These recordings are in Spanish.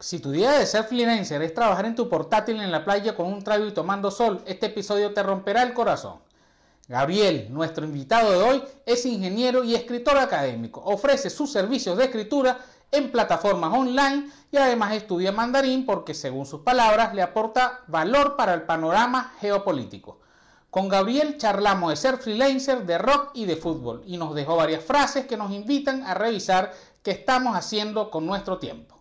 Si tu idea de ser freelancer es trabajar en tu portátil en la playa con un trago y tomando sol, este episodio te romperá el corazón. Gabriel, nuestro invitado de hoy, es ingeniero y escritor académico. Ofrece sus servicios de escritura en plataformas online y además estudia mandarín porque, según sus palabras, le aporta valor para el panorama geopolítico. Con Gabriel charlamos de ser freelancer, de rock y de fútbol y nos dejó varias frases que nos invitan a revisar qué estamos haciendo con nuestro tiempo.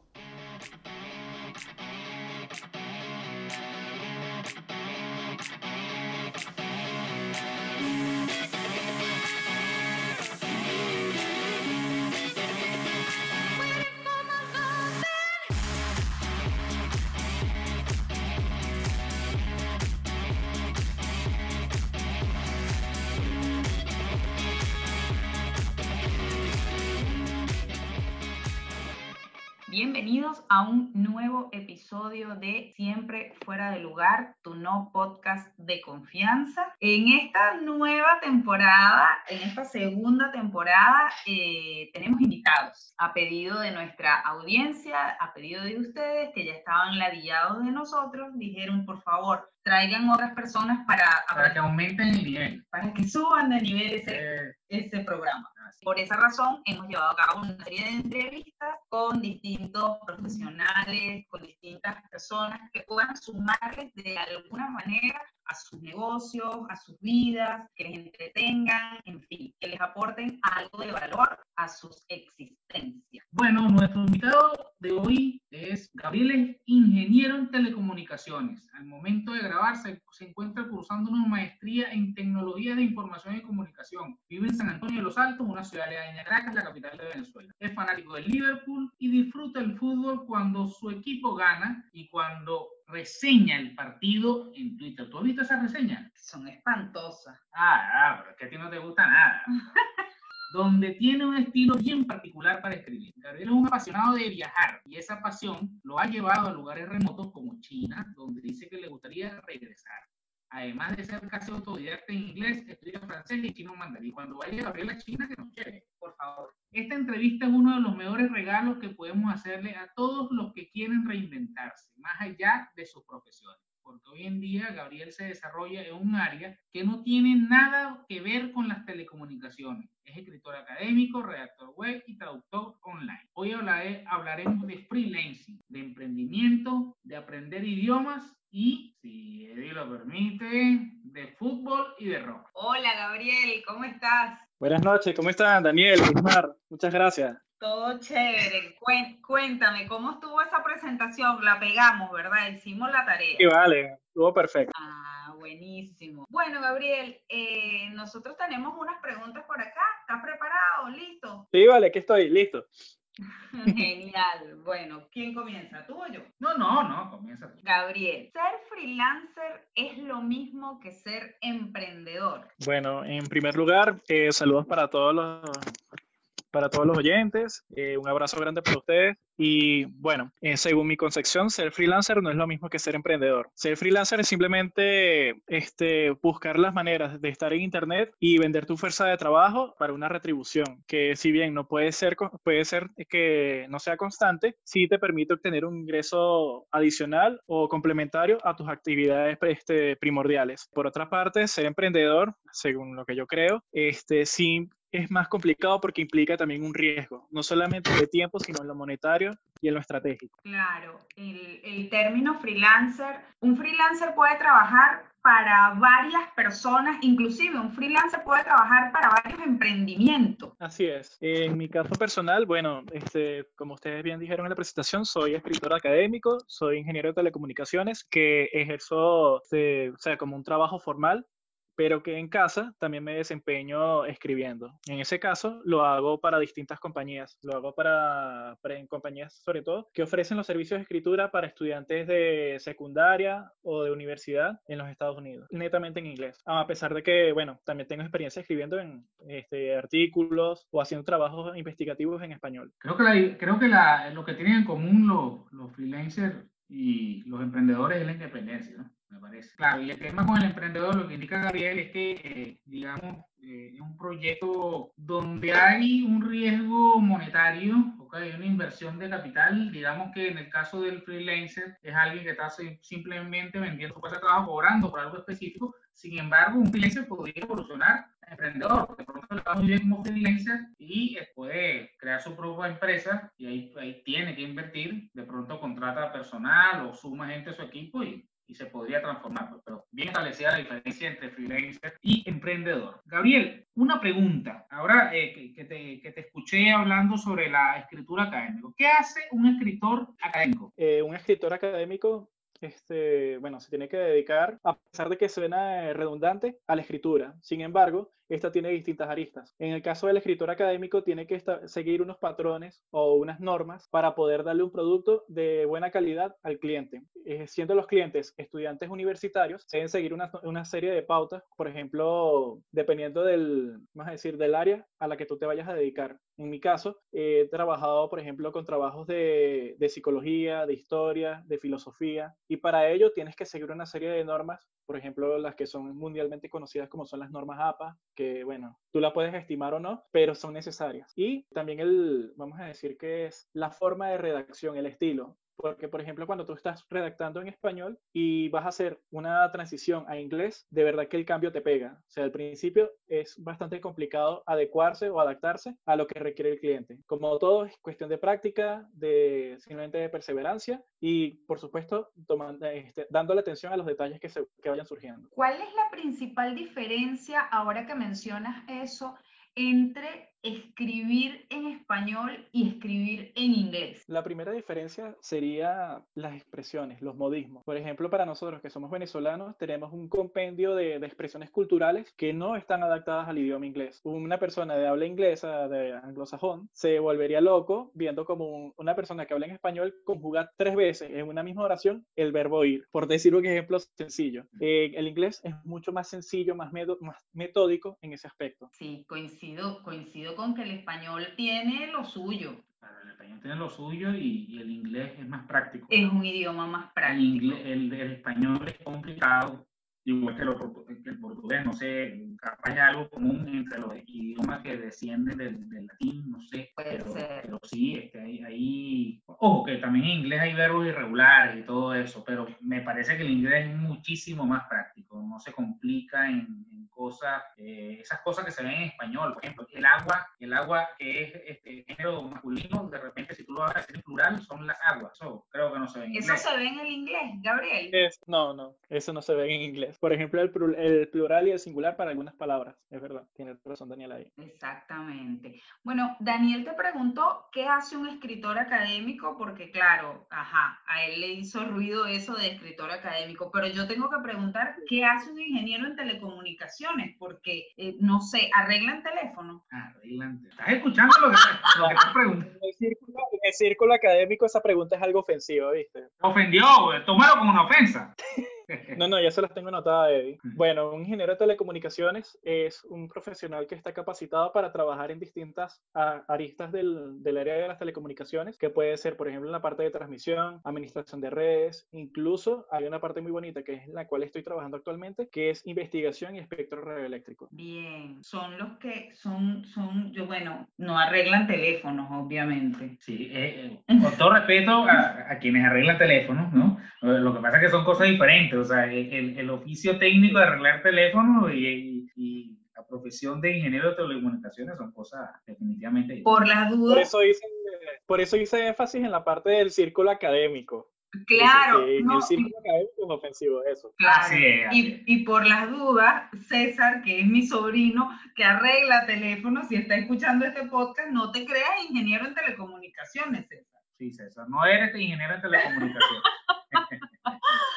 A un nuevo episodio de Siempre Fuera de Lugar, tu no podcast de confianza. En esta nueva temporada, en esta segunda temporada, eh, tenemos invitados a pedido de nuestra audiencia, a pedido de ustedes que ya estaban ladillados de nosotros, dijeron por favor traigan otras personas para... Para que aumenten el nivel. Para que suban de nivel ese, eh. ese programa. Por esa razón, hemos llevado a cabo una serie de entrevistas con distintos profesionales, con distintas personas que puedan sumarles de alguna manera a sus negocios, a sus vidas, que les entretengan, en fin, que les aporten algo de valor a sus existencias. Bueno, nuestro invitado de hoy es Gabriel, ingeniero en telecomunicaciones. Al momento de grabar se, encuentra cursando una maestría en tecnología de información y comunicación. Vive en San Antonio de los Altos, una ciudad de Caracas, la capital de Venezuela. Es fanático del Liverpool y disfruta el fútbol cuando su equipo gana y cuando reseña el partido en Twitter. ¿Tú has visto esas reseñas? Son espantosas. Ah, ah, pero es que a ti no te gusta nada. donde tiene un estilo bien particular para escribir. Gabriel es un apasionado de viajar y esa pasión lo ha llevado a lugares remotos como China, donde dice que le gustaría regresar. Además de ser casi autodidacta en inglés, estudia francés y chino mandarín. Cuando vaya a China, que nos quiere, por favor. Esta entrevista es uno de los mejores regalos que podemos hacerle a todos los que quieren reinventarse, más allá de sus profesiones porque hoy en día Gabriel se desarrolla en un área que no tiene nada que ver con las telecomunicaciones. Es escritor académico, redactor web y traductor online. Hoy hablaremos de freelancing, de emprendimiento, de aprender idiomas y, Eddie lo permite, de fútbol y de rock. Hola Gabriel, ¿cómo estás? Buenas noches, ¿cómo están Daniel? Muchas gracias. Todo chévere. Cuéntame, ¿cómo estuvo esa presentación? La pegamos, ¿verdad? Hicimos la tarea. Sí, vale, estuvo perfecto. Ah, buenísimo. Bueno, Gabriel, eh, nosotros tenemos unas preguntas por acá. ¿Estás preparado? ¿Listo? Sí, vale, aquí estoy, listo. Genial. Bueno, ¿quién comienza? ¿Tú o yo? No, no, no, comienza tú. Gabriel, ¿ser freelancer es lo mismo que ser emprendedor? Bueno, en primer lugar, eh, saludos para todos los para todos los oyentes. Eh, un abrazo grande para ustedes. Y bueno, eh, según mi concepción, ser freelancer no es lo mismo que ser emprendedor. Ser freelancer es simplemente este, buscar las maneras de estar en Internet y vender tu fuerza de trabajo para una retribución, que si bien no puede ser, puede ser que no sea constante, sí te permite obtener un ingreso adicional o complementario a tus actividades este, primordiales. Por otra parte, ser emprendedor, según lo que yo creo, este, sí es más complicado porque implica también un riesgo, no solamente de tiempo, sino en lo monetario y en lo estratégico. Claro, el, el término freelancer, un freelancer puede trabajar para varias personas, inclusive un freelancer puede trabajar para varios emprendimientos. Así es. En mi caso personal, bueno, este, como ustedes bien dijeron en la presentación, soy escritor académico, soy ingeniero de telecomunicaciones que ejerzo este, o sea, como un trabajo formal pero que en casa también me desempeño escribiendo. En ese caso, lo hago para distintas compañías. Lo hago para, compañías, sobre todo, que ofrecen los servicios de escritura para estudiantes de secundaria o de universidad en los Estados Unidos, netamente en inglés. A pesar de que, bueno, también tengo experiencia escribiendo en este, artículos o haciendo trabajos investigativos en español. Creo que, lo que tienen en común los freelancers y los emprendedores es la independencia, ¿no? Me parece. Claro, y el tema con el emprendedor, lo que indica Gabriel es que, eh, digamos, eh, es un proyecto donde hay un riesgo monetario, hay una inversión de capital. Digamos que en el caso del freelancer es alguien que está simplemente vendiendo su de trabajo, cobrando por algo específico. Sin embargo, un freelancer podría evolucionar a emprendedor. De pronto le va muy bien como freelancer y eh, puede crear su propia empresa y ahí, ahí tiene que invertir. De pronto contrata personal o suma gente a su equipo y y se podría transformar, pues, pero bien establecida la diferencia entre freelancer y emprendedor. Gabriel, una pregunta, ahora eh, que, te, escuché hablando sobre la escritura académica, ¿qué hace un escritor académico? Eh, un escritor académico este, bueno, se tiene que dedicar, a pesar de que suena redundante, a la escritura. Sin embargo, esta tiene distintas aristas. En el caso del escritor académico, tiene que seguir unos patrones o unas normas para poder darle un producto de buena calidad al cliente. Eh, siendo los clientes estudiantes universitarios, deben seguir una, una, serie de pautas, por ejemplo, dependiendo del, vamos decir, del área a la que tú te vayas a dedicar. En mi caso, he trabajado, por ejemplo, con trabajos de, psicología, de historia, de filosofía, y para ello tienes que seguir una serie de normas por ejemplo, las que son mundialmente conocidas como son las normas APA, que bueno, tú la puedes estimar o no, pero son necesarias. Y también el, vamos a decir que es la forma de redacción, el estilo. Porque, por ejemplo, cuando tú estás redactando en español y vas a hacer una transición a inglés, de verdad que el cambio te pega. O sea, al principio es bastante complicado adecuarse o adaptarse a lo que requiere el cliente. Como todo, es cuestión de práctica, de simplemente de perseverancia y, por supuesto, tomando, este, atención a los detalles que, se, que vayan surgiendo. ¿Cuál es la principal diferencia ahora que mencionas eso entre escribir en español y escribir en inglés? La primera diferencia sería las expresiones, los modismos. Por ejemplo, para nosotros que somos venezolanos, tenemos un compendio de, expresiones culturales que no están adaptadas al idioma inglés. Una persona de habla inglesa, de anglosajón, se volvería loco viendo como una persona que habla en español conjuga tres veces en una misma oración el verbo ir, por decir un ejemplo sencillo. Eh, el inglés es mucho más sencillo, más, más metódico en ese aspecto. Sí, coincido, coincido con que el español tiene lo suyo. el español tiene lo suyo y, el inglés es más práctico. Es un idioma más práctico. El, el español es complicado igual que, el portugués, no sé, capaz hay algo común entre los idiomas que descienden del, latín, no sé, pero, pero, sí, es que hay, hay, ojo, que también en inglés hay verbos irregulares y todo eso, pero me parece que el inglés es muchísimo más práctico, no se complica en, cosas, eh, esas cosas que se ven en español, por ejemplo, el agua, el agua que es este, género masculino, de repente si tú lo vas a decir en plural, son las aguas, eso creo que no se ve en inglés. ¿Eso se ve en el inglés, Gabriel? no, no, eso no se ve en inglés. Por ejemplo, el, plural y el singular para algunas palabras. Es verdad, tiene razón Daniel ahí. Exactamente. Bueno, Daniel te preguntó qué hace un escritor académico, porque claro, ajá, a él le hizo ruido eso de escritor académico, pero yo tengo que preguntar qué hace un ingeniero en telecomunicaciones, porque eh, no sé, ¿arreglan teléfono? Arreglan. ¿Estás escuchando lo que, estás preguntando? En el, círculo, en el círculo académico esa pregunta es algo ofensiva, ¿viste? Ofendió, tómalo como una ofensa. No, no, ya se las tengo anotadas, Eddie. Bueno, un ingeniero de telecomunicaciones es un profesional que está capacitado para trabajar en distintas aristas del, del, área de las telecomunicaciones, que puede ser, por ejemplo, en la parte de transmisión, administración de redes, incluso hay una parte muy bonita que es la cual estoy trabajando actualmente, que es investigación y espectro radioeléctrico. Bien, son los que son, son, yo bueno, no arreglan teléfonos, obviamente. Sí, eh, eh, con todo respeto a, a quienes arreglan teléfonos, ¿no? Lo que pasa es que son cosas diferentes o sea, el, el oficio técnico de arreglar teléfono y, y, la profesión de ingeniero de telecomunicaciones son cosas definitivamente Por las dudas. Por eso, hice, por eso hice énfasis en la parte del círculo académico. Claro. no, el círculo académico es ofensivo eso. Claro. y, y, por las dudas, César, que es mi sobrino, que arregla teléfonos, si está escuchando este podcast, no te creas ingeniero en telecomunicaciones, César. Sí, César, no eres ingeniero en telecomunicaciones.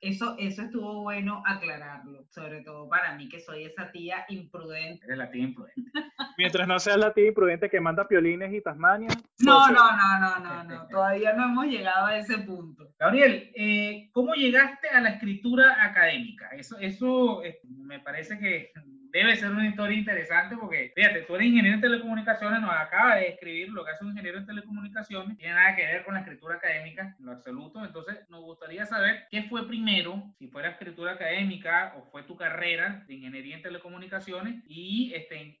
eso, eso estuvo bueno aclararlo, sobre todo para mí que soy esa tía imprudente. Eres la tía imprudente. Mientras no seas la tía imprudente que manda piolines y Tasmania. No, no, no, no, no, no, todavía no hemos llegado a ese punto. Gabriel, eh, ¿cómo llegaste a la escritura académica? Eso, eso eh, me parece que debe ser una historia interesante porque, fíjate, tú eres ingeniero en telecomunicaciones, nos acaba de escribir lo que hace un ingeniero en telecomunicaciones, tiene nada que ver con la escritura académica en lo absoluto. Entonces, nos gustaría saber qué fue primero, si fue la escritura académica o fue tu carrera de ingeniería en telecomunicaciones y este, en,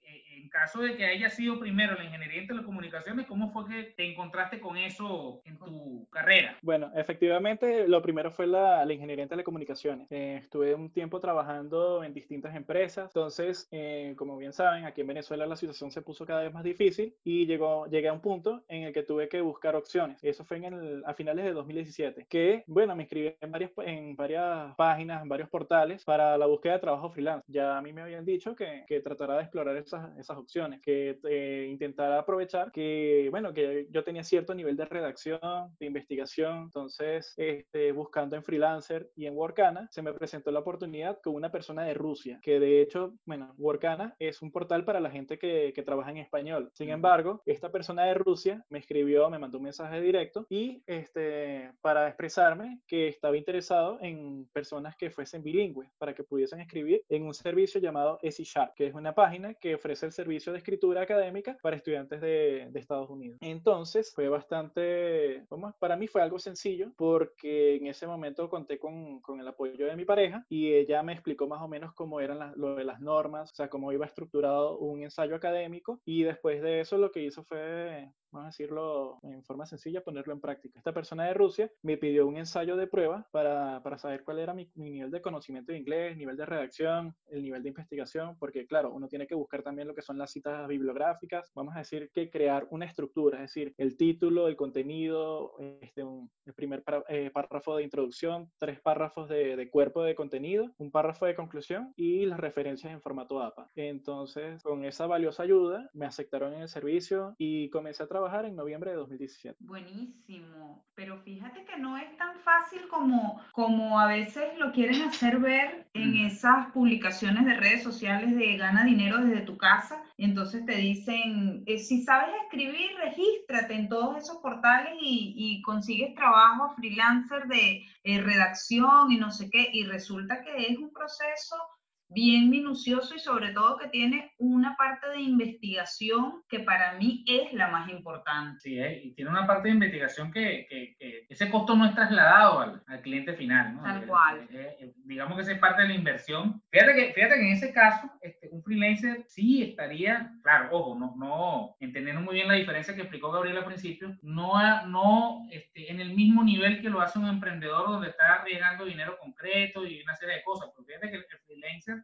caso de que haya sido primero la ingeniería en telecomunicaciones, ¿cómo fue que te encontraste con eso en tu carrera? Bueno, efectivamente, lo primero fue la, la ingeniería en telecomunicaciones. Eh, estuve un tiempo trabajando en distintas empresas, entonces, eh, como bien saben, aquí en Venezuela la situación se puso cada vez más difícil y llegó, llegué a un punto en el que tuve que buscar opciones. Eso fue en el, a finales de 2017, que, bueno, me inscribí en varias, en varias páginas, en varios portales para la búsqueda de trabajo freelance. Ya a mí me habían dicho que, que tratara de explorar esas, esas opciones, que eh, intentara aprovechar que, bueno, que yo tenía cierto nivel de redacción, de investigación, entonces, este, buscando en Freelancer y en Workana, se me presentó la oportunidad con una persona de Rusia, que de hecho, bueno, Workana es un portal para la gente que, que trabaja en español. Sin embargo, esta persona de Rusia me escribió, me mandó un mensaje directo y este, para expresarme que estaba interesado en personas que fuesen bilingües, para que pudiesen escribir en un servicio llamado EasySharp, Sharp, que es una página que ofrece el servicio de escritura académica para estudiantes de, de Estados Unidos. Entonces, fue bastante, vamos, para mí fue algo sencillo porque en ese momento conté con, con el apoyo de mi pareja y ella me explicó más o menos cómo eran las, lo de las normas, o sea, cómo iba estructurado un ensayo académico y después de eso lo que hizo fue vamos a decirlo en forma sencilla, ponerlo en práctica. Esta persona de Rusia me pidió un ensayo de prueba para, para saber cuál era mi, mi, nivel de conocimiento de inglés, nivel de redacción, el nivel de investigación, porque claro, uno tiene que buscar también lo que son las citas bibliográficas. Vamos a decir que crear una estructura, es decir, el título, el contenido, este, un, el primer eh, párrafo de introducción, tres párrafos de, de cuerpo de contenido, un párrafo de conclusión y las referencias en formato APA. Entonces, con esa valiosa ayuda, me aceptaron en el servicio y comencé a trabajar en noviembre de 2017. Buenísimo, pero fíjate que no es tan fácil como, como a veces lo quieren hacer ver en Mm. esas publicaciones de redes sociales de gana dinero desde tu casa. Entonces te dicen, eh, si sabes escribir, regístrate en todos esos portales y, y consigues trabajo freelancer de eh, redacción y no sé qué. Y resulta que es un proceso bien minucioso y sobre todo que tiene una parte de investigación que para mí es la más importante. Sí, ¿eh? y tiene una parte de investigación que, que, que ese costo no es trasladado al, al cliente final. ¿no? Tal Eh, cual. eh, eh, digamos que esa es parte de la inversión. Fíjate que, fíjate que en ese caso, este, un freelancer sí estaría, claro, ojo, no, no, entendiendo muy bien la diferencia que explicó Gabriel al principio, no, no este, en el mismo nivel que lo hace un emprendedor donde está arriesgando dinero concreto y una serie de cosas. Pero fíjate que el freelancer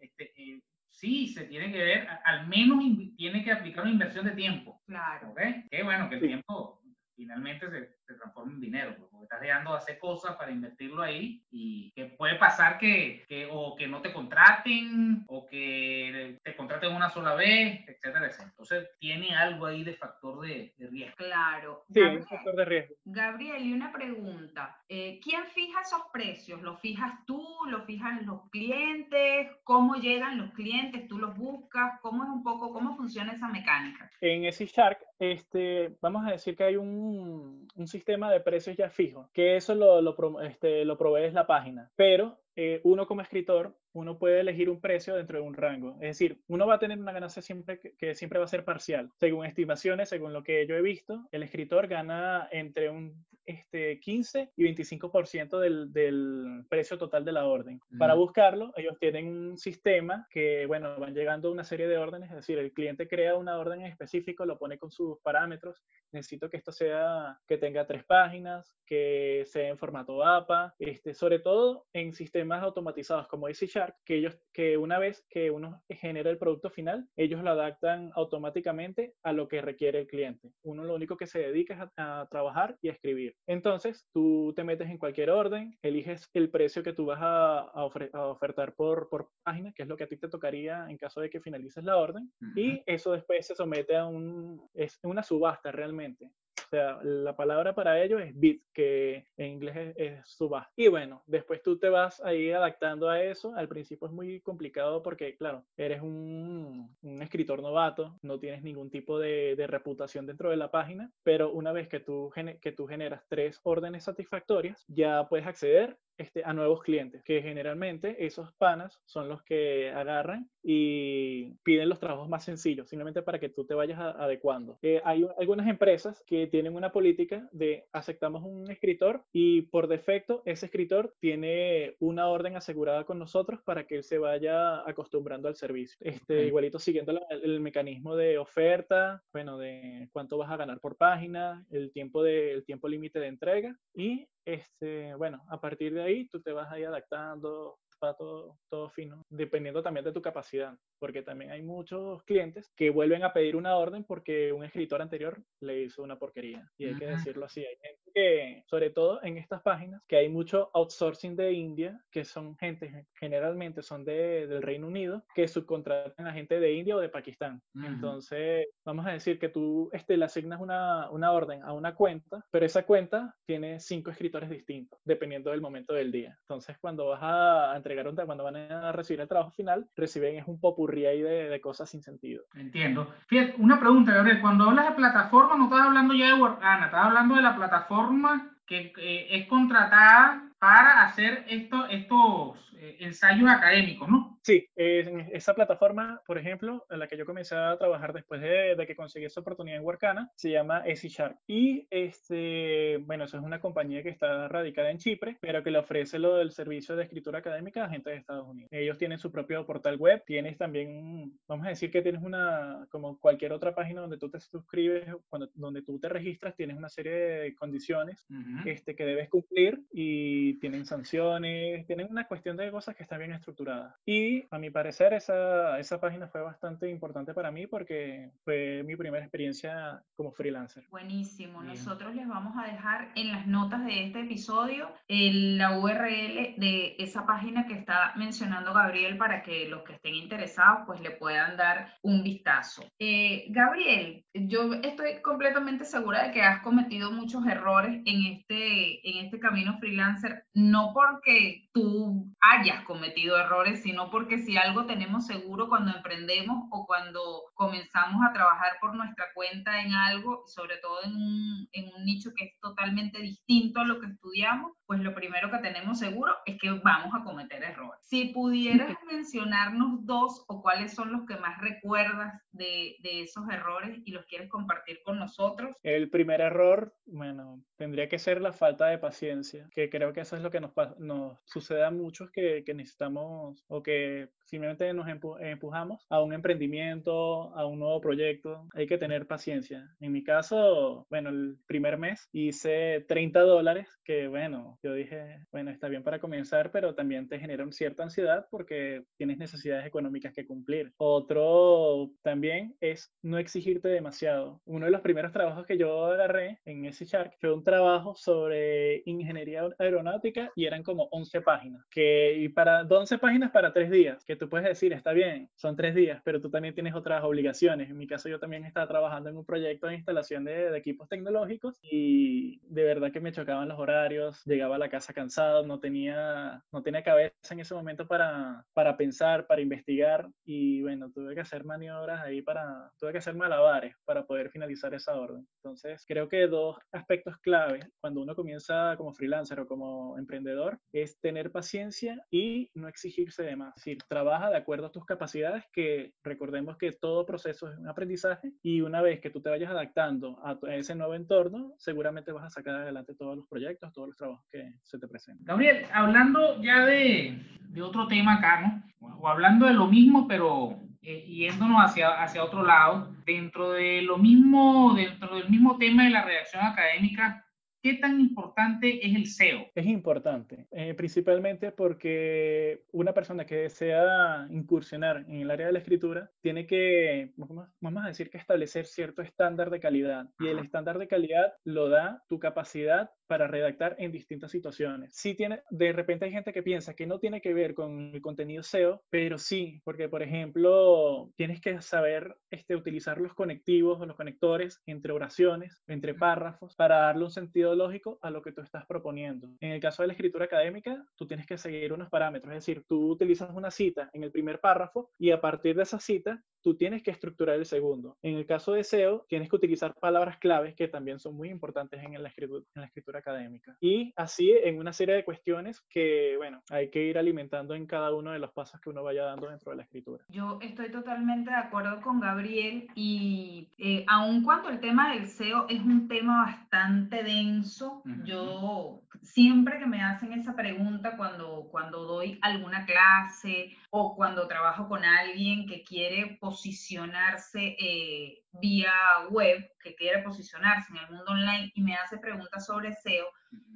este, eh, sí se tiene que ver, al menos tiene que aplicar una inversión de tiempo. Claro. ¿ok? Qué bueno que el Sí. tiempo finalmente se, se transforma en dinero, pues, porque estás dejando de hacer cosas para invertirlo ahí y que puede pasar que, que o que no te contraten o que te contraten una sola vez, etcétera, etcétera. Entonces tiene algo ahí de factor de, de riesgo. Claro. Sí, Gabriel, un factor de riesgo. Gabriel, y una pregunta. eh, ¿Quién fija esos precios? ¿Los fijas tú? ¿Los fijan los clientes? ¿Cómo llegan los clientes? ¿Tú los buscas? ¿Cómo es un poco, cómo funciona esa mecánica? En ese Shark, este, vamos a decir que hay un, un sistema de precios ya fijo, que eso lo, lo, este, lo provee la página, pero eh, uno como escritor, uno puede elegir un precio dentro de un rango. Es decir, uno va a tener una ganancia siempre que siempre va a ser parcial. Según estimaciones, según lo que yo he visto, el escritor gana entre un este, 15 y 25% del, del precio total de la orden. Para Ujú. buscarlo, ellos tienen un sistema que, bueno, van llegando una serie de órdenes, es decir, el cliente crea una orden en específico, lo pone con sus parámetros. Necesito que esto sea, que tenga tres páginas, que sea en formato APA, este, sobre todo en sistemas automatizados como Easy Shark, que ellos, que una vez que uno genera el producto final, ellos lo adaptan automáticamente a lo que requiere el cliente. Uno lo único que se dedica es a, a trabajar y a escribir. Entonces, tú te metes en cualquier orden, eliges el precio que tú vas a, a ofre- a ofertar por, por página, que es lo que a ti te tocaría en caso de que finalices la orden, y eso después se somete a un, es una subasta realmente. O sea, la palabra para ello es bid, que en inglés es, es. Y bueno, después tú te vas ahí adaptando a eso. Al principio es muy complicado porque, claro, eres un, un escritor novato, no tienes ningún tipo de, de reputación dentro de la página, pero una vez que tú, que tú generas tres órdenes satisfactorias, ya puedes acceder este, a nuevos clientes, que generalmente esos panas son los que agarran y piden los trabajos más sencillos, simplemente para que tú te vayas adecuando. Eh, hay algunas empresas que tienen una política de aceptamos un escritor y por defecto ese escritor tiene una orden asegurada con nosotros para que él se vaya acostumbrando al servicio. Este, Igualito siguiendo el mecanismo de oferta, bueno, de cuánto vas a ganar por página, el tiempo de, el tiempo límite de entrega y este, bueno, a partir de ahí tú te vas ahí adaptando, para todo, todo fino, dependiendo también de tu capacidad, porque también hay muchos clientes que vuelven a pedir una orden porque un escritor anterior le hizo una porquería, y hay que decirlo así, hay gente que, sobre todo en estas páginas, que hay mucho outsourcing de India, que son gente, generalmente son de, del Reino Unido, que subcontratan a gente de India o de Pakistán. Entonces, vamos a decir que tú este, le asignas una, una orden a una cuenta, pero esa cuenta tiene cinco escritores distintos, dependiendo del momento del día. Entonces, cuando vas a entregaron cuando van a recibir el trabajo final, reciben es un popurrí de, cosas sin sentido. Entiendo. Fíjate, una pregunta, Gabriel. Cuando hablas de plataforma, no estás hablando ya de Workana, estás hablando de la plataforma que eh, es contratada para hacer esto, estos eh, ensayos académicos, ¿no? Sí, esa plataforma, por ejemplo, en la que yo comencé a trabajar después de, que conseguí esa oportunidad en Workana, se llama Easy Shark. Y, este, bueno, eso es una compañía que está radicada en Chipre, pero que le ofrece lo del servicio de escritura académica a gente de Estados Unidos. Ellos tienen su propio portal web, tienes también, vamos a decir que tienes una, como cualquier otra página donde tú te suscribes, cuando, donde tú te registras, tienes una serie de condiciones este, que debes cumplir y tienen sanciones, tienen una cuestión de cosas que están bien estructuradas. Y a mi parecer esa, esa página fue bastante importante para mí porque fue mi primera experiencia como freelancer. Buenísimo. Nosotros les vamos a dejar en las notas de este episodio el, la URL de esa página que está mencionando Gabriel para que los que estén interesados pues le puedan dar un vistazo. Eh, Gabriel, yo estoy completamente segura de que has cometido muchos errores en este, en este camino freelancer, no porque tú hayas cometido errores, sino porque si algo tenemos seguro cuando emprendemos o cuando comenzamos a trabajar por nuestra cuenta en algo, sobre todo en un, un nicho que es totalmente distinto a lo que estudiamos, pues lo primero que tenemos seguro es que vamos a cometer errores. Si pudieras mencionarnos dos o cuáles son los que más recuerdas de, de esos errores y los quieres compartir con nosotros. El primer error, bueno, tendría que ser la falta de paciencia, que creo que eso es lo que nos, nos sucede a muchos que, que necesitamos o que simplemente nos empujamos a un emprendimiento, a un nuevo proyecto. Hay que tener paciencia. En mi caso, bueno, el primer mes hice 30 dólares, que bueno, yo dije, bueno, está bien para comenzar, pero también te genera cierta ansiedad porque tienes necesidades económicas que cumplir. Otro también es no exigirte demasiado. Uno de los primeros trabajos que yo agarré en ese Shark fue un trabajo sobre ingeniería aeronáutica y eran como 11 páginas, que y para 11 páginas para 3 días, que tú puedes decir, está bien, son 3 días, pero tú también tienes otras obligaciones. En mi caso yo también estaba trabajando en un proyecto de instalación de, de equipos tecnológicos y de verdad que me chocaban los horarios, llegaba a la casa cansado, no tenía, no tenía cabeza en ese momento para, para pensar, para investigar y bueno, tuve que hacer maniobras ahí para, tuve que hacer malabares para poder finalizar esa orden. Entonces creo que dos aspectos clave cuando uno comienza como freelancer o como emprendedor es tener paciencia y no exigirse de más. Es decir, trabaja de acuerdo a tus capacidades, que recordemos que todo proceso es un aprendizaje y una vez que tú te vayas adaptando a ese nuevo entorno, seguramente vas a sacar adelante todos los proyectos, todos los trabajos que se te presenten. Gabriel, hablando ya de, de otro tema acá, ¿no? O hablando de lo mismo, pero eh, yéndonos hacia, hacia otro lado, dentro de lo mismo, dentro del mismo tema de la redacción académica, ¿Qué tan importante es el SEO? Es importante, eh, principalmente porque una persona que desea incursionar en el área de la escritura tiene que, vamos a decir que establecer cierto estándar de calidad. Y el estándar de calidad lo da tu capacidad para redactar en distintas situaciones. Sí tiene, de repente hay gente que piensa que no tiene que ver con el contenido SEO, pero sí, porque por ejemplo, tienes que saber este, utilizar los conectivos o los conectores entre oraciones, entre párrafos, para darle un sentido lógico a lo que tú estás proponiendo. En el caso de la escritura académica, tú tienes que seguir unos parámetros, es decir, tú utilizas una cita en el primer párrafo y a partir de esa cita, tú tienes que estructurar el segundo. En el caso de SEO, tienes que utilizar palabras claves que también son muy importantes en la escritura, en la escritura académica. Y así en una serie de cuestiones que, bueno, hay que ir alimentando en cada uno de los pasos que uno vaya dando dentro de la escritura. Yo estoy totalmente de acuerdo con Gabriel y eh, aun cuando el tema del SEO es un tema bastante denso, yo siempre que me hacen esa pregunta cuando, cuando doy alguna clase o cuando trabajo con alguien que quiere posicionarse eh, vía web, que quiere posicionarse en el mundo online y me hace preguntas sobre SEO,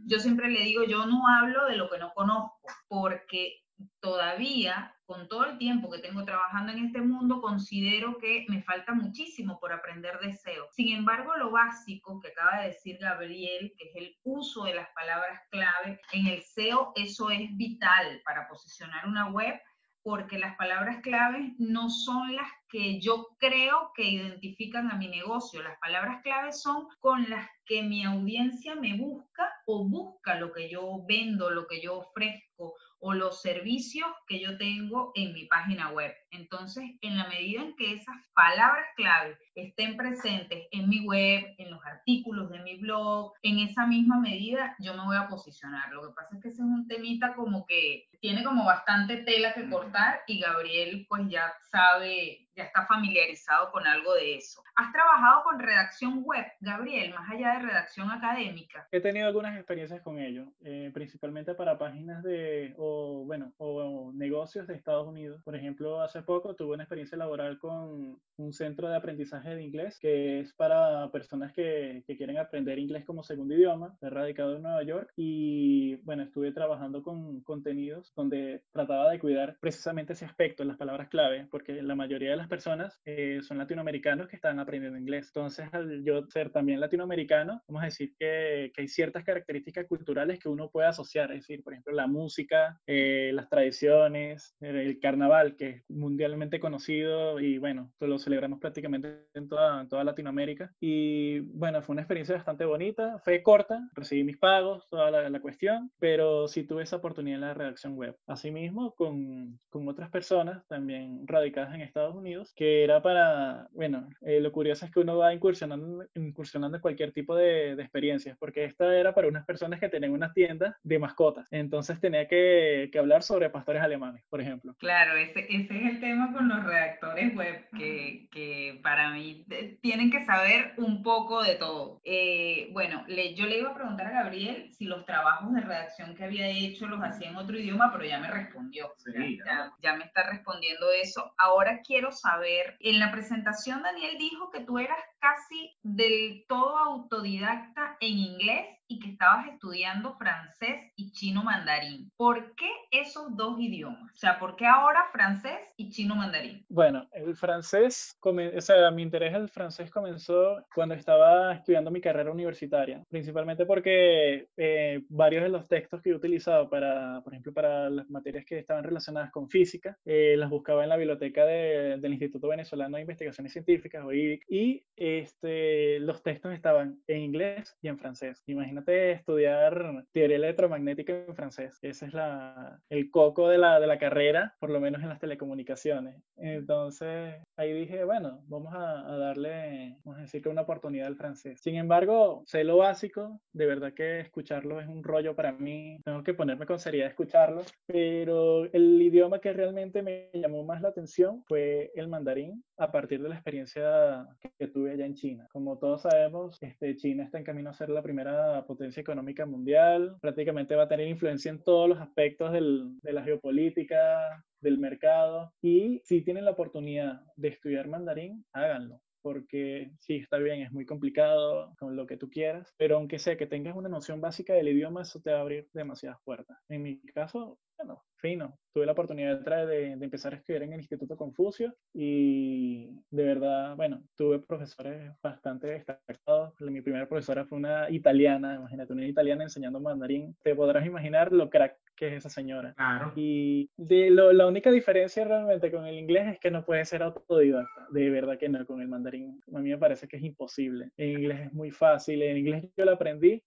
yo siempre le digo, yo no hablo de lo que no conozco, porque todavía, con todo el tiempo que tengo trabajando en este mundo, considero que me falta muchísimo por aprender de SEO. Sin embargo, lo básico que acaba de decir Gabriel, que es el uso de las palabras clave, en el SEO eso es vital para posicionar una web porque las palabras claves no son las que yo creo que identifican a mi negocio. Las palabras claves son con las que mi audiencia me busca o busca lo que yo vendo, lo que yo ofrezco o los servicios que yo tengo en mi página web. Entonces, en la medida en que esas palabras clave estén presentes en mi web, en los artículos de mi blog, en esa misma medida yo me voy a posicionar. Lo que pasa es que ese es un temita como que tiene como bastante tela que cortar y Gabriel pues ya sabe ya está familiarizado con algo de eso. ¿Has trabajado con redacción web, Gabriel, más allá de redacción académica? He tenido algunas experiencias con ello, eh, principalmente para páginas de, o bueno, o negocios de Estados Unidos. Por ejemplo, hace poco tuve una experiencia laboral con un centro de aprendizaje de inglés que es para personas que, que quieren aprender inglés como segundo idioma, radicado en Nueva York. Y bueno, estuve trabajando con contenidos donde trataba de cuidar precisamente ese aspecto, las palabras clave, porque la mayoría de las personas eh, son latinoamericanos que están aprendiendo inglés. Entonces, al yo ser también latinoamericano, vamos a decir que, que hay ciertas características culturales que uno puede asociar, es decir, por ejemplo, la música, eh, las tradiciones, el carnaval, que es mundialmente conocido y bueno, lo celebramos prácticamente en toda, toda Latinoamérica. Y bueno, fue una experiencia bastante bonita, fue corta, recibí mis pagos, toda la, la cuestión, pero sí tuve esa oportunidad en la redacción web. Asimismo, con, con otras personas también radicadas en Estados Unidos que era para, bueno, eh, lo curioso es que uno va incursionando, incursionando en cualquier tipo de, de, experiencias, porque esta era para unas personas que tenían una tienda de mascotas, entonces tenía que, que hablar sobre pastores alemanes, por ejemplo. Claro, ese, ese es el tema con los redactores web, que, que para mí tienen que saber un poco de todo. Eh, bueno, le, yo le iba a preguntar a Gabriel si los trabajos de redacción que había hecho los hacía en otro idioma, pero ya me respondió. Sí, ya, ya, ya me está respondiendo eso. Ahora quiero saber en la presentación Daniel dijo que tú eras casi del todo autodidacta en inglés y que estabas estudiando francés y chino mandarín. ¿Por qué esos dos idiomas? O sea, ¿por qué ahora francés y chino mandarín? Bueno, el francés, o sea, mi interés en el francés comenzó cuando estaba estudiando mi carrera universitaria, principalmente porque eh, varios de los textos que he utilizado para, por ejemplo, para las materias que estaban relacionadas con física, eh, las buscaba en la biblioteca de, del Instituto Venezolano de Investigaciones Científicas, o IVIC, y este, los textos estaban en inglés y en francés. Imagínate estudiar teoría electromagnética en francés. Ese es la, el coco de la, de la carrera, por lo menos en las telecomunicaciones. Entonces, ahí dije, bueno, vamos a, a, darle, vamos a decir que una oportunidad al francés. Sin embargo, sé lo básico, de verdad que escucharlo es un rollo para mí, tengo que ponerme con seriedad a escucharlo, pero el idioma que realmente me llamó más la atención fue el mandarín a partir de la experiencia que tuve allá en China. Como todos sabemos, este, China está en camino a ser la primera potencia económica mundial, prácticamente va a tener influencia en todos los aspectos de la geopolítica, del mercado, y si tienen la oportunidad de estudiar mandarín, háganlo porque sí, está bien, es muy complicado con lo que tú quieras, pero aunque sea que tengas una noción básica del idioma, eso te va a abrir demasiadas puertas. En mi caso, bueno, fino. Tuve la oportunidad de, de, de, empezar a estudiar en el Instituto Confucio y de verdad, bueno, tuve profesores bastante destacados. Mi primera profesora fue una italiana, imagínate, una italiana enseñando mandarín. Te podrás imaginar lo crack que es esa señora. Claro. Y de lo, la única diferencia realmente con el inglés es que no puede ser autodidacta. De verdad que no, con el mandarín a mí me parece que es imposible. En inglés es muy fácil. En inglés yo lo aprendí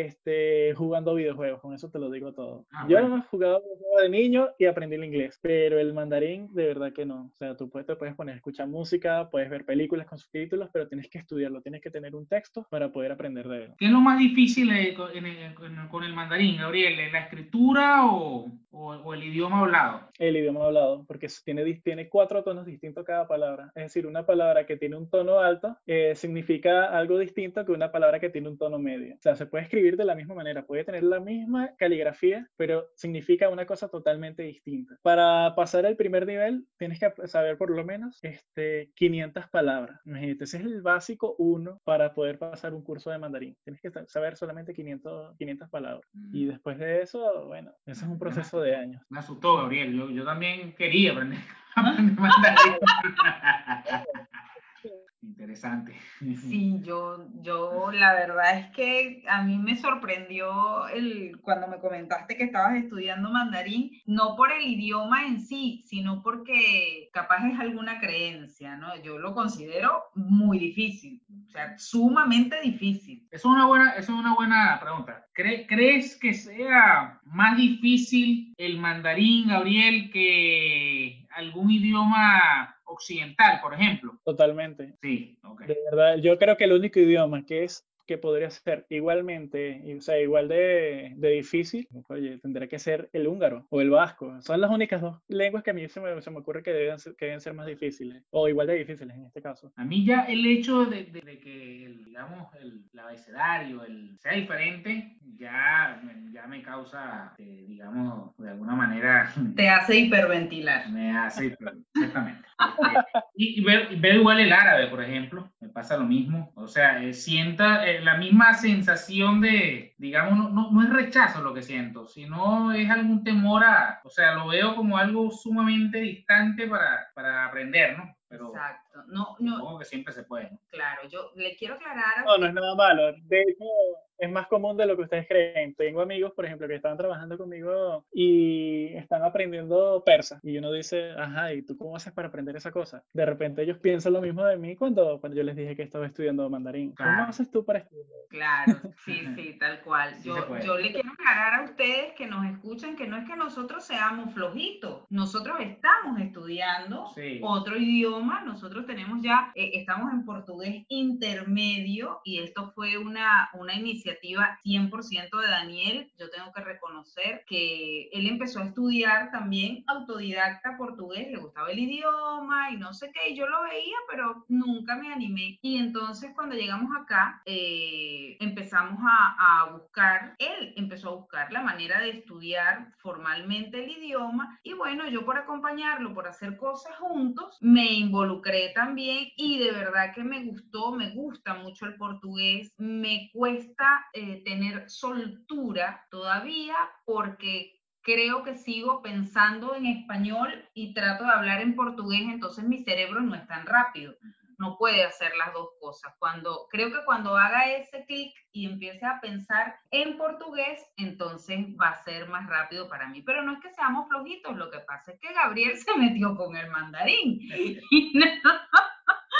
este, jugando videojuegos, con eso te lo digo todo. Ah, Yo bueno. he jugado videojuegos de niño y aprendí el inglés, pero el mandarín de verdad que no. O sea, tú puedes, te puedes poner a escuchar música, puedes ver películas con subtítulos, pero tienes que estudiarlo, tienes que tener un texto para poder aprender de él. ¿Qué es lo más difícil eh, con, con- el mandarín, Gabriel? ¿La escritura o, o- o el idioma hablado? El idioma hablado, porque tiene, tiene cuatro tonos distintos cada palabra. Es decir, una palabra que tiene un tono alto eh, significa algo distinto que una palabra que tiene un tono medio. O sea, se puede escribir de la misma manera, puede tener la misma caligrafía, pero significa una cosa totalmente distinta. Para pasar el primer nivel, tienes que saber por lo menos este, 500 palabras. Imagínate, ese es el básico uno para poder pasar un curso de mandarín. Tienes que sa- saber solamente 500, 500 palabras. Y después de eso, bueno, eso es un proceso de años. Me asustó, Gabriel. Yo, yo también quería aprender, aprender mandarín. Interesante. Sí, yo, yo la verdad es que a mí me sorprendió el, cuando me comentaste que estabas estudiando mandarín, no por el idioma en sí, sino porque capaz es alguna creencia, ¿no? Yo lo considero muy difícil, o sea, sumamente difícil. Es una buena, es una buena pregunta. ¿Cre- ¿Crees que sea más difícil el mandarín, Gabriel, que algún idioma occidental, por ejemplo? Totalmente. Sí, ok. De verdad, yo creo que el único idioma que es que podría ser igualmente, o sea, igual de, de difícil, oye, tendría que ser el húngaro o el vasco. Son las únicas dos lenguas que a mí se me, se me ocurre que deben, ser, que deben ser más difíciles, o igual de difíciles en este caso. A mí ya el hecho de, de- de que, el, digamos, el, el abecedario el, sea diferente, ya, me- ya me causa, eh, digamos, de alguna manera, Te hace hiperventilar. me hace, exactamente. Este, y, y veo, y veo igual el árabe, por ejemplo, pasa lo mismo. O sea, eh, sienta eh, la misma sensación de, digamos, no, no, es rechazo lo que siento, sino es algún temor a, o sea, lo veo como algo sumamente distante para, para aprender, ¿no? Exacto. No, no, supongo que siempre se puede, ¿no? claro, yo le quiero aclarar No, no es nada malo. De hecho, es más común de lo que ustedes creen. Tengo amigos, por ejemplo, que están trabajando conmigo y están aprendiendo persa. Y uno dice, ajá, ¿y tú cómo haces para aprender esa cosa? De repente ellos piensan lo mismo de mí cuando, cuando yo les dije que estaba estudiando mandarín. ¿Cómo Claro. haces tú para estudiar? Claro, sí, sí, tal cual. Sí Yo, yo le quiero aclarar a ustedes que nos escuchan que no es que nosotros seamos flojitos, nosotros estamos estudiando Sí. otro idioma, nosotros tenemos ya, eh, estamos en portugués intermedio y esto fue una, una iniciativa 100% de Daniel. Yo tengo que reconocer que él empezó a estudiar también autodidacta portugués, le gustaba el idioma y no sé qué, y yo lo veía, pero nunca me animé. Y entonces cuando llegamos acá, eh, empezamos a, a buscar, él empezó a buscar la manera de estudiar formalmente el idioma y bueno, yo por acompañarlo, por hacer cosas juntos, me involucré también y de verdad que me gustó, me gusta mucho el portugués, me cuesta eh, tener soltura todavía porque creo que sigo pensando en español y trato de hablar en portugués, entonces mi cerebro no es tan rápido no puede hacer las dos cosas. Cuando creo que cuando haga ese clic y empiece a pensar en portugués, entonces va a ser más rápido para mí. Pero no es que seamos flojitos, lo que pasa es que Gabriel se metió con el mandarín.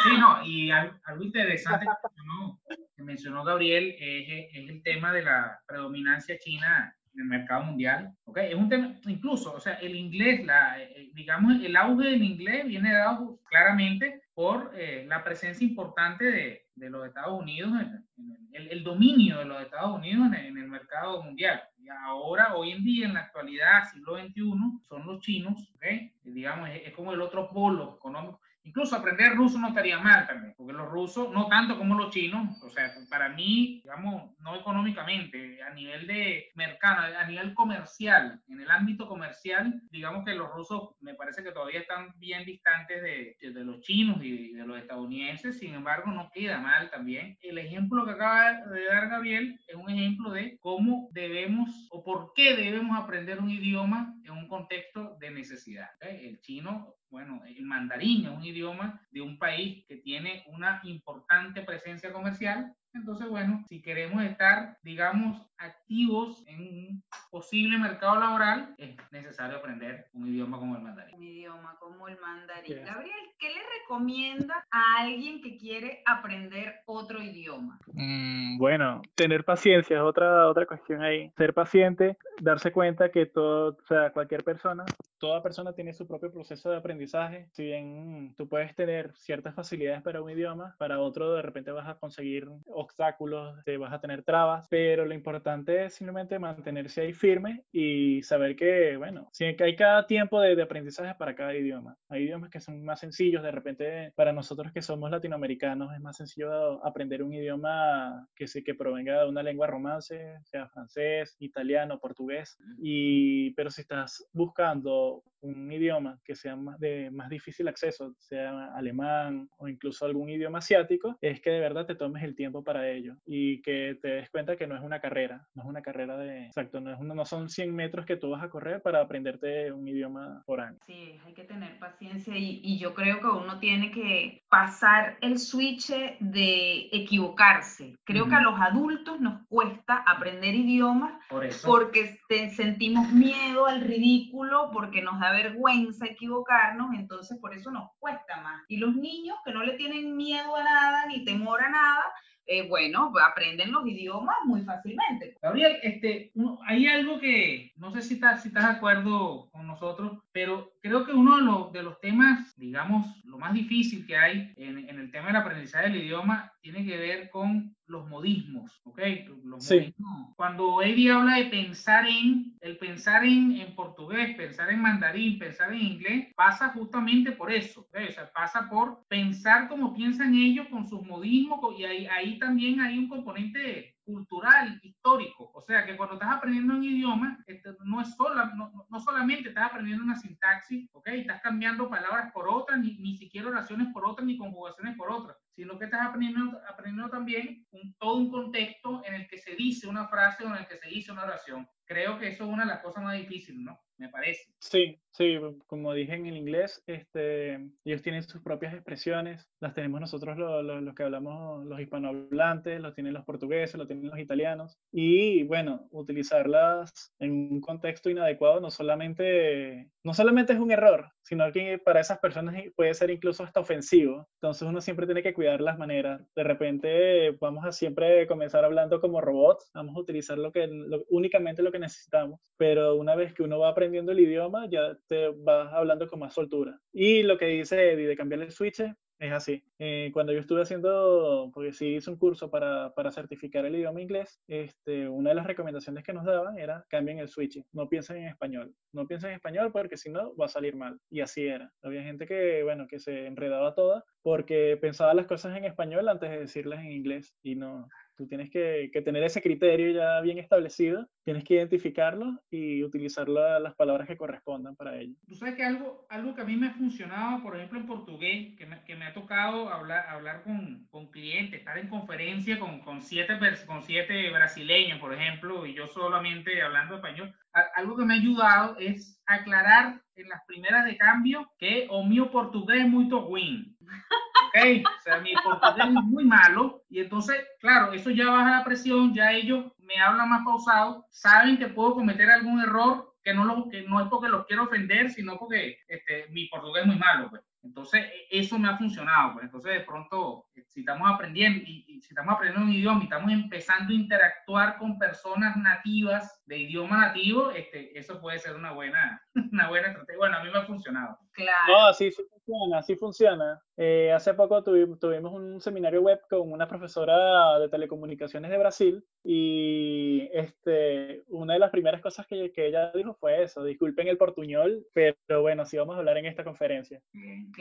Sí, no, y al- algo interesante que mencionó, que mencionó Gabriel es, es el tema de la predominancia china en el mercado mundial. ¿ok? Es un tema, incluso, o sea, el inglés, la, eh, digamos, el auge del inglés viene dado claramente por eh, la presencia importante de, de los Estados Unidos, en, en el, el dominio de los Estados Unidos en, en el mercado mundial. Y ahora, hoy en día, en la actualidad, siglo XXI, son los chinos, ¿ok? Y digamos, es, es como el otro polo económico. Incluso aprender ruso no estaría mal también, porque los rusos, no tanto como los chinos, o sea, para mí, digamos, no económicamente, a nivel de mercado, a nivel comercial, en el ámbito comercial, digamos que los rusos me parece que todavía están bien distantes de, de los chinos y de los estadounidenses, sin embargo, no queda mal también. El ejemplo que acaba de dar Gabriel es un ejemplo de cómo debemos o por qué debemos aprender un idioma en un contexto de necesidad. El chino, bueno, el mandarín es un idioma un país que tiene una importante presencia comercial entonces, bueno, si queremos estar, digamos, activos en un posible mercado laboral, es necesario aprender un idioma como el mandarín. Un idioma como el mandarín. Gabriel, ¿qué le recomienda a alguien que quiere aprender otro idioma? Mm, bueno, tener paciencia es otra, otra cuestión ahí. Ser paciente, darse cuenta que todo, o sea, cualquier persona, toda persona tiene su propio proceso de aprendizaje. Si bien tú puedes tener ciertas facilidades para un idioma, para otro de repente vas a conseguir obstáculos, te vas a tener trabas, pero lo importante es simplemente mantenerse ahí firme y saber que, bueno, sí, que hay cada tiempo de, de, aprendizaje para cada idioma. Hay idiomas que son más sencillos, de repente para nosotros que somos latinoamericanos es más sencillo aprender un idioma que, sí, que provenga de una lengua romance, sea francés, italiano, portugués, y, pero si estás buscando un idioma que sea más, de más difícil acceso, sea alemán o incluso algún idioma asiático, es que de verdad te tomes el tiempo para ello y que te des cuenta que no es una carrera, no es una carrera de, exacto, no, es no son 100 metros que tú vas a correr para aprenderte un idioma por año. Sí, hay que tener paciencia y, y yo creo que uno tiene que pasar el switch de equivocarse. Creo que a los adultos nos cuesta aprender idiomas por porque sentimos miedo al ridículo, porque nos da vergüenza equivocarnos, entonces por eso nos cuesta más. Y los niños que no le tienen miedo a nada ni temor a nada, eh, bueno, aprenden los idiomas muy fácilmente. Gabriel, este, hay algo que no sé si estás, si estás de acuerdo con nosotros, pero creo que uno de los, de los temas, digamos, lo más difícil que hay en, en, el tema del aprendizaje del idioma tiene que ver con los modismos, ¿ok? Los sí. modismos. Cuando Eddie habla de pensar en, el pensar en, en, portugués, pensar en mandarín, pensar en inglés, pasa justamente por eso. O sea, pasa por pensar como piensan ellos con sus modismos y ahí, ahí también hay un componente cultural, histórico. O sea, que cuando estás aprendiendo un idioma, este, no es sola, no, no, solamente estás aprendiendo una sintaxis, ¿ok? Estás cambiando palabras por otras, ni, ni siquiera oraciones por otras, ni conjugaciones por otras, sino que estás aprendiendo, aprendiendo también todo un contexto en el que se dice una frase o en el que se dice una oración. Creo que eso es una de las cosas más difíciles, ¿no? Me parece. Sí, sí, como dije en el inglés, este, ellos tienen sus propias expresiones, las tenemos nosotros los, los, los que hablamos, los hispanohablantes, los tienen los portugueses, los tienen los italianos, y bueno, utilizarlas en un contexto inadecuado no solamente, no solamente es un error, sino que para esas personas puede ser incluso hasta ofensivo. Entonces uno siempre tiene que cuidar las maneras. De repente vamos a siempre comenzar hablando como robots, vamos a utilizar lo que, lo, únicamente lo que necesitamos, pero una vez que uno va aprendiendo el idioma, ya te vas hablando con más soltura. Y lo que dice Eddie de cambiar el switch es así. Eh, cuando yo estuve haciendo, porque sí hice un curso para, para, certificar el idioma inglés, este, una de las recomendaciones que nos daban era cambien el switch, no piensen en español, no piensen en español porque si no va a salir mal. Y así era. Había gente que, bueno, que se enredaba toda porque pensaba las cosas en español antes de decirlas en inglés y no, Tú tienes que, que, tener ese criterio ya bien establecido, tienes que identificarlo y utilizar la, las palabras que correspondan para ello. Tú sabes que algo, algo que a mí me ha funcionado, por ejemplo, en portugués, que me, que me ha tocado hablar, hablar con, con, clientes, estar en conferencia con, con, siete, con siete brasileños, por ejemplo, y yo solamente hablando español, algo que me ha ayudado es aclarar en las primeras de cambio que o mío portugués es muy ruim. ¿Ok? O sea, mi portugués es muy malo. Y entonces, claro, eso ya baja la presión, ya ellos me hablan más pausado, saben que puedo cometer algún error que no, lo, que no es porque los quiero ofender, sino porque este, mi portugués es muy malo. Pues. Entonces, e, eso me ha funcionado. Pues. Entonces, de pronto, si estamos aprendiendo y, y, si estamos aprendiendo un idioma y estamos empezando a interactuar con personas nativas de idioma nativo, este, eso puede ser una buena, una buena estrategia. Bueno, a mí me ha funcionado. Claro. No, así funciona, así funciona. Eh, hace poco tuvimos, tuvimos un seminario web con una profesora de telecomunicaciones de Brasil y este, una de las primeras cosas que, que ella dijo fue eso, disculpen el portuñol, pero bueno, sí vamos a hablar en esta conferencia.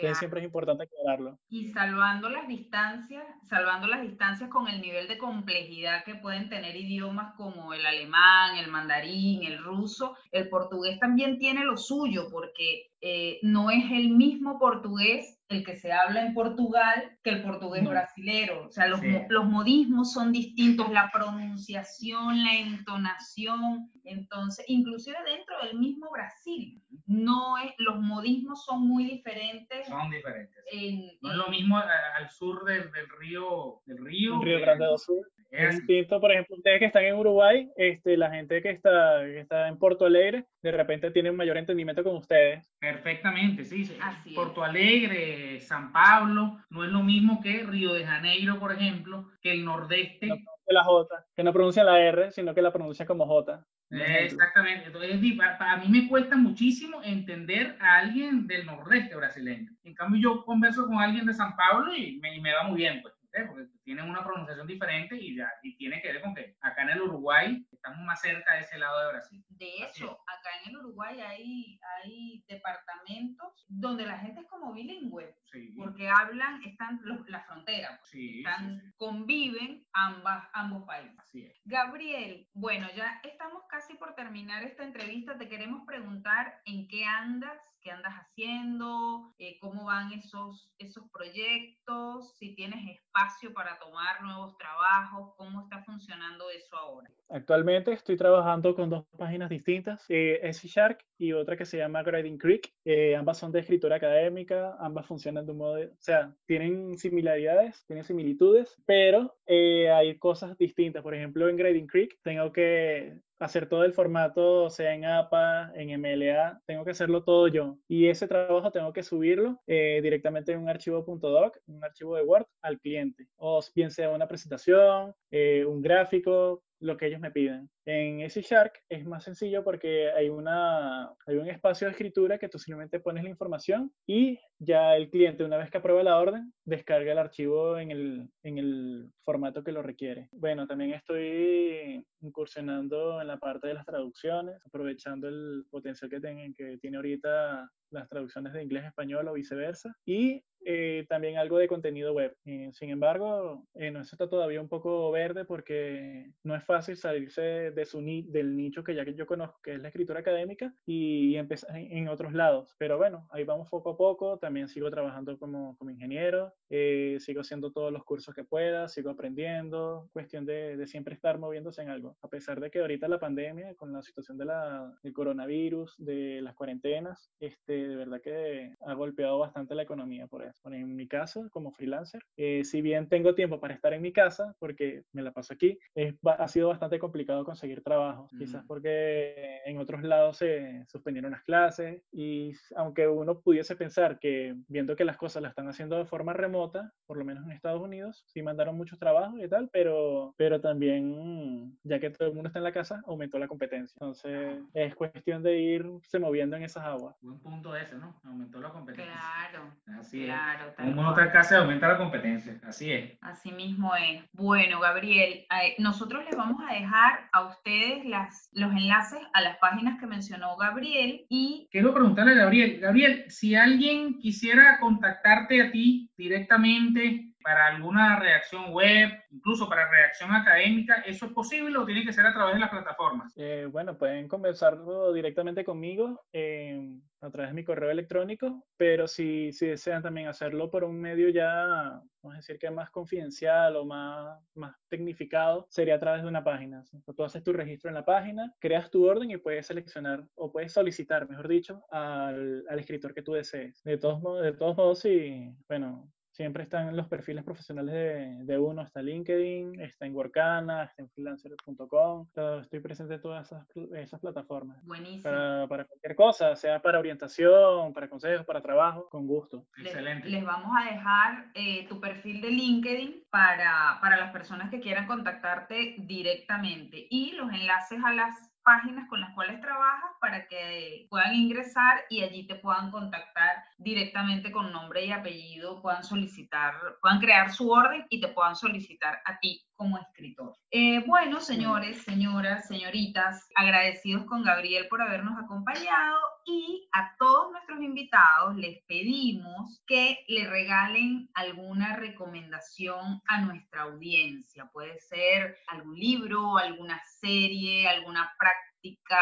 Claro. siempre es importante aclararlo. Y salvando las distancias, salvando las distancias con el nivel de complejidad que pueden tener idiomas como el alemán, el mandarín, el ruso, el portugués también tiene lo suyo, porque eh, no es el mismo portugués el que se habla en Portugal que el portugués No. brasilero. O sea, los, Sí. los modismos son distintos, la pronunciación, la entonación. Entonces, inclusive dentro del mismo Brasil, no es, los modismos son muy diferentes. Son diferentes. En, No es lo mismo al sur del, del río, del río. Grande do Sul. Es distinto, por ejemplo, ustedes que están en Uruguay, este, la gente que está, que está en Porto Alegre, de repente tiene un mayor entendimiento con ustedes. Perfectamente, sí. sí. Así. Porto Alegre, San Pablo, no es lo mismo que Río de Janeiro, por ejemplo, que el nordeste. No pronuncia la J, que no pronuncia la R, sino que la pronuncia como J. Eh. Exactamente. Entonces, a mí me cuesta muchísimo entender a alguien del nordeste brasileño. En cambio, yo converso con alguien de San Pablo y me, y me va muy bien, pues, ¿eh? porque tienen una pronunciación diferente y, ya, y tiene que ver con que acá en el Uruguay estamos más cerca de ese lado de Brasil. De hecho, acá en el Uruguay hay, hay departamentos donde la gente es como bilingüe, Sí, porque hablan, están los- la frontera, pues, sí, están, sí. conviven ambas, ambos países. Así es. Gabriel, bueno, ya estamos casi por terminar esta entrevista. Te queremos preguntar en qué andas, qué andas haciendo, eh, cómo van esos, esos proyectos, si tienes espacio para tomar nuevos trabajos, cómo está funcionando eso ahora. Actualmente estoy trabajando con dos páginas distintas, eh, Shark y otra que se llama Grading Creek. Eh, ambas son de escritura académica, ambas funcionan de un modo, o sea, tienen similaridades, tienen similitudes, pero eh, hay cosas distintas. Por ejemplo, en Grading Creek tengo que hacer todo el formato, sea en APA, en MLA, tengo que hacerlo todo yo. Y ese trabajo tengo que subirlo eh, directamente en un archivo .doc, un archivo de Word, al cliente. O bien sea una presentación, eh, un gráfico, lo que ellos me piden. En ese Shark es más sencillo porque hay, una, hay un espacio de escritura que tú simplemente pones la información y ya el cliente, una vez que aprueba la orden, descarga el archivo en el, en el formato que lo requiere. Bueno, también estoy incursionando en la parte de las traducciones, aprovechando el potencial que, ten- que tiene ahorita las traducciones de inglés a español o viceversa. Y eh, también algo de contenido web. Eh, sin embargo, eh, no, eso está todavía un poco verde porque no es fácil salirse de su ni- del nicho que ya que yo conozco, que es la escritura académica, y empezar en, otros lados. Pero bueno, ahí vamos poco a poco. También sigo trabajando como, como ingeniero, eh, sigo haciendo todos los cursos que pueda, sigo aprendiendo. Cuestión de, de siempre estar moviéndose en algo. A pesar de que ahorita la pandemia, con la situación del coronavirus, de las cuarentenas, este, de verdad que ha golpeado bastante la economía por eso. Bueno, en mi caso, como freelancer, eh, si bien tengo tiempo para estar en mi casa, porque me la paso aquí, es ha sido bastante complicado conseguir trabajo, quizás porque en otros lados se suspendieron las clases y aunque uno pudiese pensar que viendo que las cosas las están haciendo de forma remota, por lo menos en Estados Unidos, sí mandaron muchos trabajos y tal, pero, pero también, ya que todo el mundo está en la casa, aumentó la competencia. Entonces, es cuestión de irse moviendo en esas aguas. Buen punto ese, ¿no? Aumentó la competencia. Claro, Así claro. es. Como en casa, aumenta la competencia. Así es. Así mismo es. Bueno, Gabriel, eh, nosotros les vamos a dejar a ustedes las, los enlaces a las páginas que mencionó Gabriel y Quiero preguntarle a Gabriel. Gabriel, si alguien quisiera contactarte a ti directamente para alguna reacción web, incluso para reacción académica, ¿eso es posible o tiene que ser a través de las plataformas? Eh, bueno, pueden conversarlo directamente conmigo eh, a través de mi correo electrónico, pero si, si desean también hacerlo por un medio ya, vamos a decir que más confidencial o más, más tecnificado, sería a través de una página. Tú haces tu registro en la página, creas tu orden y puedes seleccionar o puedes solicitar, mejor dicho, al, al escritor que tú desees. De todos modos, de todos modos, sí, bueno, Siempre están los perfiles profesionales de, de uno, está LinkedIn, está en Workana, está en freelancer.com. Estoy presente en todas esas, pl- esas plataformas. buenísimo. Para, para cualquier cosa, sea para orientación, para consejos, para trabajo, con gusto. Les- Excelente. Les, vamos a dejar eh, tu perfil de LinkedIn para, para las personas que quieran contactarte directamente y los enlaces a las páginas con las cuales trabajas para que puedan ingresar y allí te puedan contactar directamente con nombre y apellido, puedan solicitar, puedan crear su orden y te puedan solicitar a ti como escritor. Eh, bueno, señores, señoras, señoritas, agradecidos con Gabriel por habernos acompañado y a todos nuestros invitados les pedimos que le regalen alguna recomendación a nuestra audiencia. Puede ser algún libro, alguna serie, alguna práctica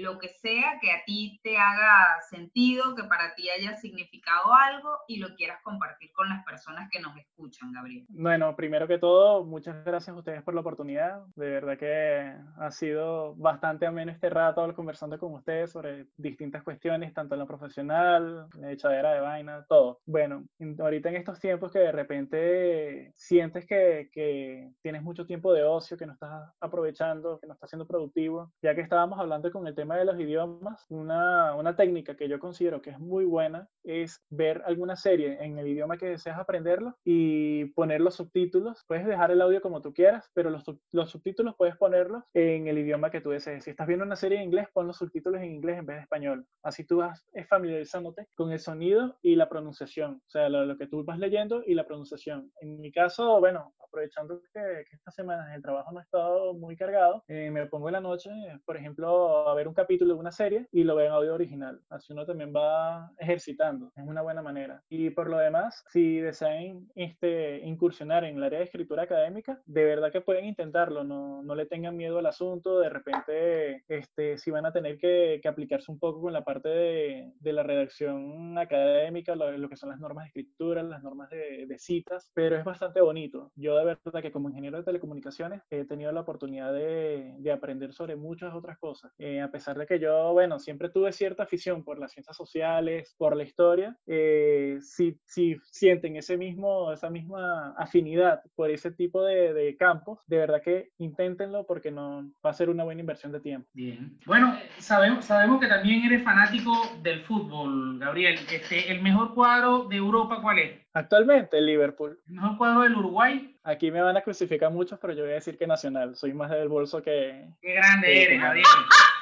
lo que sea que a ti te haga sentido, que para ti haya significado algo y lo quieras compartir con las personas que nos escuchan, Gabriel. Bueno, primero que todo, muchas gracias a ustedes por la oportunidad. De verdad que ha sido bastante ameno este rato conversando con ustedes sobre distintas cuestiones, tanto en lo profesional, la echadera de vaina, todo. Bueno, ahorita en estos tiempos que de repente sientes que, que tienes mucho tiempo de ocio, que no estás aprovechando, que no estás siendo productivo, ya que estábamos hablando con el tema de los idiomas, una, una técnica que yo considero que es muy buena es ver alguna serie en el idioma que deseas aprenderlo y poner los subtítulos. Puedes dejar el audio como tú quieras, pero los, los subtítulos puedes ponerlos en el idioma que tú desees. Si estás viendo una serie en inglés, pon los subtítulos en inglés en vez de español. Así tú vas familiarizándote con el sonido y la pronunciación, o sea, lo, que tú vas leyendo y la pronunciación. En mi caso, bueno, aprovechando que, que esta semana el trabajo no ha estado muy cargado, eh, me pongo en la noche, por ejemplo, a ver un capítulo de una serie y lo veo en audio original. Así uno también va ejercitando, es una buena manera. Y por lo demás, si desean este, incursionar en el área de escritura académica, de verdad que pueden intentarlo, no, no le tengan miedo al asunto, de repente este, si van a tener que, que aplicarse un poco con la parte de, de la redacción académica, lo, lo, que son las normas de escritura, las normas de, de citas, pero es bastante bonito. Yo de verdad que como ingeniero de telecomunicaciones he tenido la oportunidad de, de aprender sobre muchas otras cosas. Eh, pesar de que yo, bueno, siempre tuve cierta afición por las ciencias sociales, por la historia, eh, si, si sienten ese mismo, esa misma afinidad por ese tipo de, de campos, de verdad que inténtenlo porque no va a ser una buena inversión de tiempo. Bien. Bueno, sabemos, sabemos que también eres fanático del fútbol, Gabriel. Este, ¿El mejor cuadro de Europa cuál es? Actualmente, el Liverpool. ¿El mejor cuadro del Uruguay? Aquí me van a crucificar muchos, pero yo voy a decir que Nacional. Soy más del bolso que... Qué grande eres, Gabriel.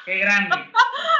Qué grande.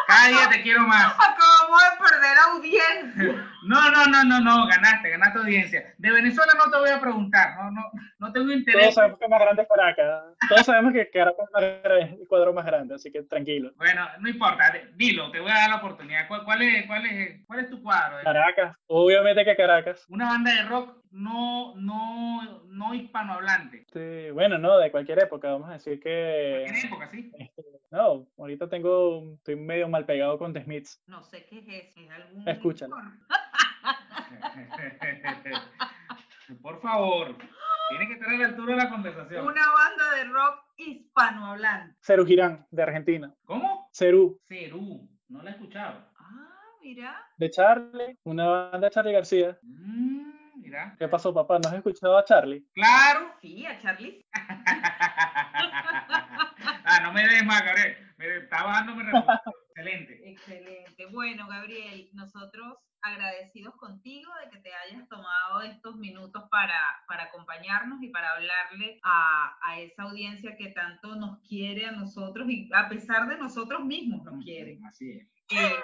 Cada día te quiero más. Acabamos de perder audiencia. No, no, no, no, no, ganaste, ganaste audiencia. De Venezuela no te voy a preguntar, no, no, no tengo interés. Todos sabemos que más grande es Caracas. Todos sabemos que Caracas es el cuadro más grande, así que tranquilo. Bueno, no importa, dilo, te voy a dar la oportunidad. ¿Cuál, cuál, es, cuál, es, cuál es tu cuadro? Caracas, obviamente que Caracas. Una banda de rock no, no, no hispanohablante. Sí, bueno, no, de cualquier época, vamos a decir que... ¿Cualquier época, sí? Este, no, ahorita tengo, estoy medio mal pegado con The Smiths. No sé qué es eso, ¿es algún... Escúchalo. Por favor, tiene que estar a la altura de la conversación. Una banda de rock hispanohablante. Cerú Girán, de Argentina. ¿Cómo? Cerú. Cerú, no la he escuchado. Ah, mira. De Charlie, una banda de Charlie García. Mm, mira. ¿Qué pasó, papá? ¿No has escuchado a Charlie? Claro. Sí, a Charlie. ah, no me des más, Gabriel. Me está bajando mi Excelente. Excelente. Bueno, Gabriel, nosotros agradecidos contigo de que te hayas tomado estos minutos para, para acompañarnos y para hablarle a, a, esa audiencia que tanto nos quiere a nosotros y a pesar de nosotros mismos nos quiere. Así es. Eh,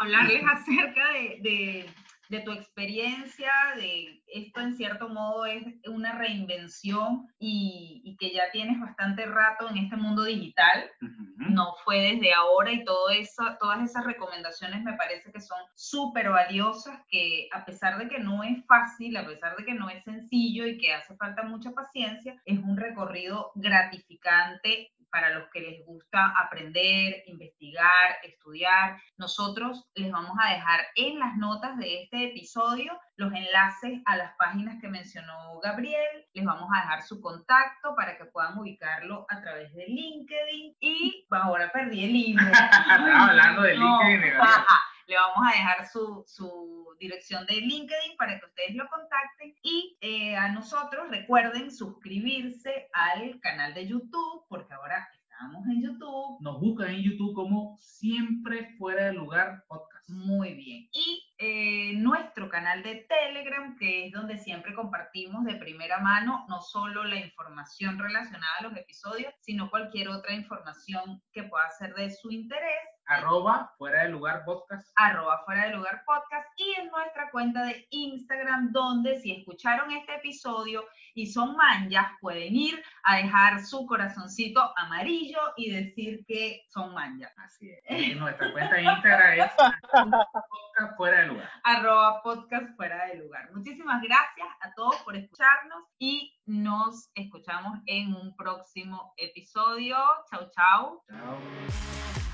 hablarles acerca de, de, de, tu experiencia, de esto en cierto modo es una reinvención y, y, que ya tienes bastante rato en este mundo digital, uh -huh. no fue desde ahora y todo eso, todas esas recomendaciones me parece que son súper valiosas, que a pesar de que no es fácil, a pesar de que no es sencillo y que hace falta mucha paciencia, es un recorrido gratificante para los que les gusta aprender, investigar, estudiar. Nosotros les vamos a dejar en las notas de este episodio los enlaces a las páginas que mencionó Gabriel. Les vamos a dejar su contacto para que puedan ubicarlo a través de LinkedIn. Y ahora perdí el hilo. Estaba hablando de LinkedIn. No. Le vamos a dejar su, su, dirección de LinkedIn para que ustedes lo contacten. Y eh, a nosotros recuerden suscribirse al canal de YouTube, porque ahora estamos en YouTube. Nos buscan en YouTube como Siempre Fuera de Lugar Podcast. Muy bien. Y eh, nuestro canal de Telegram, que es donde siempre compartimos de primera mano no solo la información relacionada a los episodios, sino cualquier otra información que pueda ser de su interés arroba fuera de lugar podcast. Arroba fuera de lugar podcast y en nuestra cuenta de Instagram donde si escucharon este episodio y son manjas pueden ir a dejar su corazoncito amarillo y decir que son manjas. Así es. Y nuestra cuenta de Instagram es podcast fuera de lugar. Arroba podcast fuera de lugar. Muchísimas gracias a todos por escucharnos y nos escuchamos en un próximo episodio. Chau, chau. Chao.